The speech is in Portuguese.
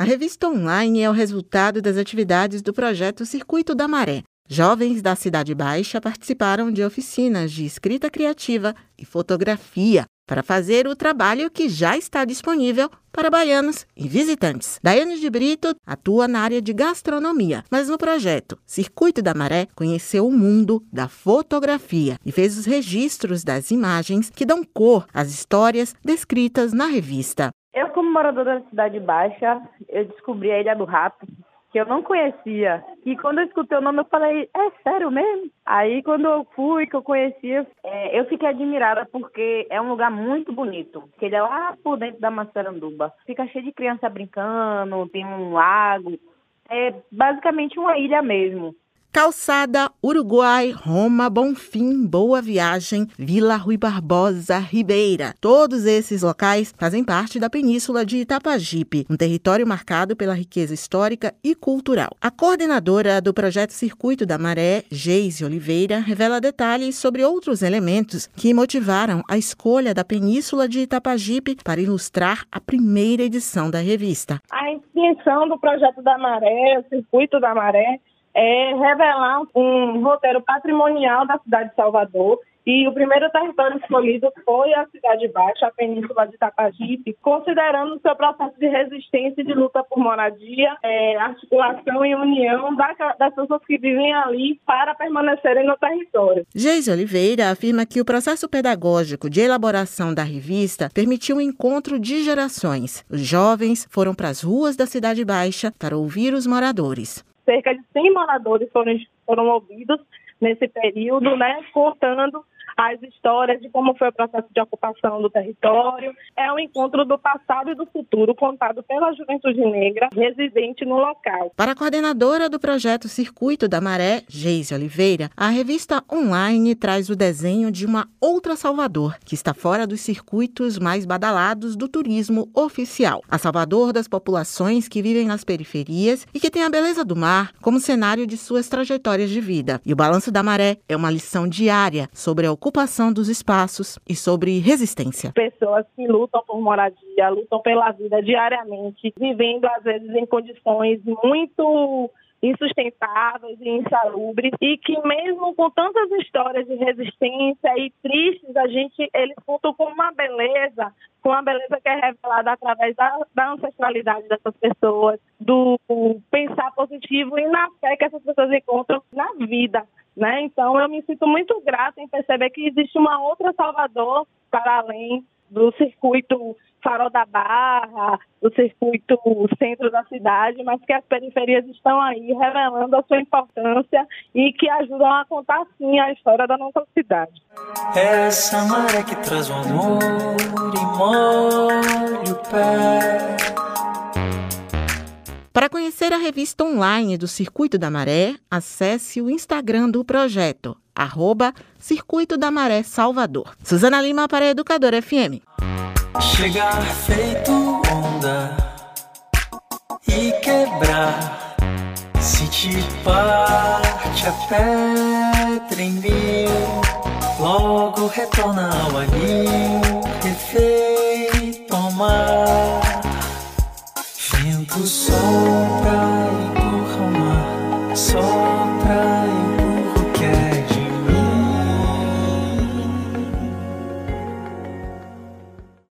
A revista online é o resultado das atividades do projeto Circuito da Maré. Jovens da Cidade Baixa participaram de oficinas de escrita criativa e fotografia para fazer o trabalho que já está disponível para baianos e visitantes. Daiane de Brito atua na área de gastronomia, mas no projeto Circuito da Maré conheceu o mundo da fotografia e fez os registros das imagens que dão cor às histórias descritas na revista. Eu, como moradora da Cidade Baixa, eu descobri a Ilha do Rato que eu não conhecia. E quando eu escutei o nome, eu falei, é sério mesmo? Aí, quando eu fui, que eu conhecia, é, eu fiquei admirada porque é um lugar muito bonito. Que ele é lá por dentro da Massaranduba. Fica cheio de criança brincando, tem um lago. É basicamente uma ilha mesmo. Calçada, Uruguai, Roma, Bonfim, Boa Viagem, Vila Rui Barbosa, Ribeira. Todos esses locais fazem parte da península de Itapajipe, um território marcado pela riqueza histórica e cultural. A coordenadora do projeto Circuito da Maré, Geise Oliveira, revela detalhes sobre outros elementos que motivaram a escolha da península de Itapajipe para ilustrar a primeira edição da revista. A intenção do projeto da Maré, o Circuito da Maré, é revelar um roteiro patrimonial da cidade de Salvador. E o primeiro território escolhido foi a Cidade Baixa, a Península de Itapajipe, considerando o seu processo de resistência e de luta por moradia, é, articulação e união das pessoas que vivem ali para permanecerem no território. Geise Oliveira afirma que o processo pedagógico de elaboração da revista permitiu o um encontro de gerações. Os jovens foram para as ruas da Cidade Baixa para ouvir os moradores cerca de 100 moradores foram, foram ouvidos nesse período, né, contando as histórias de como foi o processo de ocupação do território. É um encontro do passado e do futuro contado pela juventude negra residente no local. Para a coordenadora do projeto Circuito da Maré, Geise Oliveira, a revista online traz o desenho de uma outra Salvador, que está fora dos circuitos mais badalados do turismo oficial. A Salvador das populações que vivem nas periferias e que tem a beleza do mar como cenário de suas trajetórias de vida. E o Balanço da Maré é uma lição diária sobre a ocupação ocupação dos espaços e sobre resistência. Pessoas que lutam por moradia, lutam pela vida diariamente, vivendo às vezes em condições muito insustentáveis e insalubres e que mesmo com tantas histórias de resistência e tristes, a gente eles contam com uma beleza, com uma beleza que é revelada através da, da ancestralidade dessas pessoas, do pensar positivo e na fé que essas pessoas encontram na vida. Né? Então eu me sinto muito grata em perceber que existe uma outra Salvador para além do circuito Farol da Barra, do circuito centro da cidade, mas que as periferias estão aí revelando a sua importância e que ajudam a contar sim a história da nossa cidade. Essa maré que traz o amor e molha o pé para conhecer a revista online do Circuito da Maré, acesse o Instagram do projeto, arroba Circuito da Maré Salvador. Suzana Lima para a Educadora FM. Chegar feito onda e quebrar, sentir parte a pedra em mil, logo retorna ao anil, refeito mar. soul.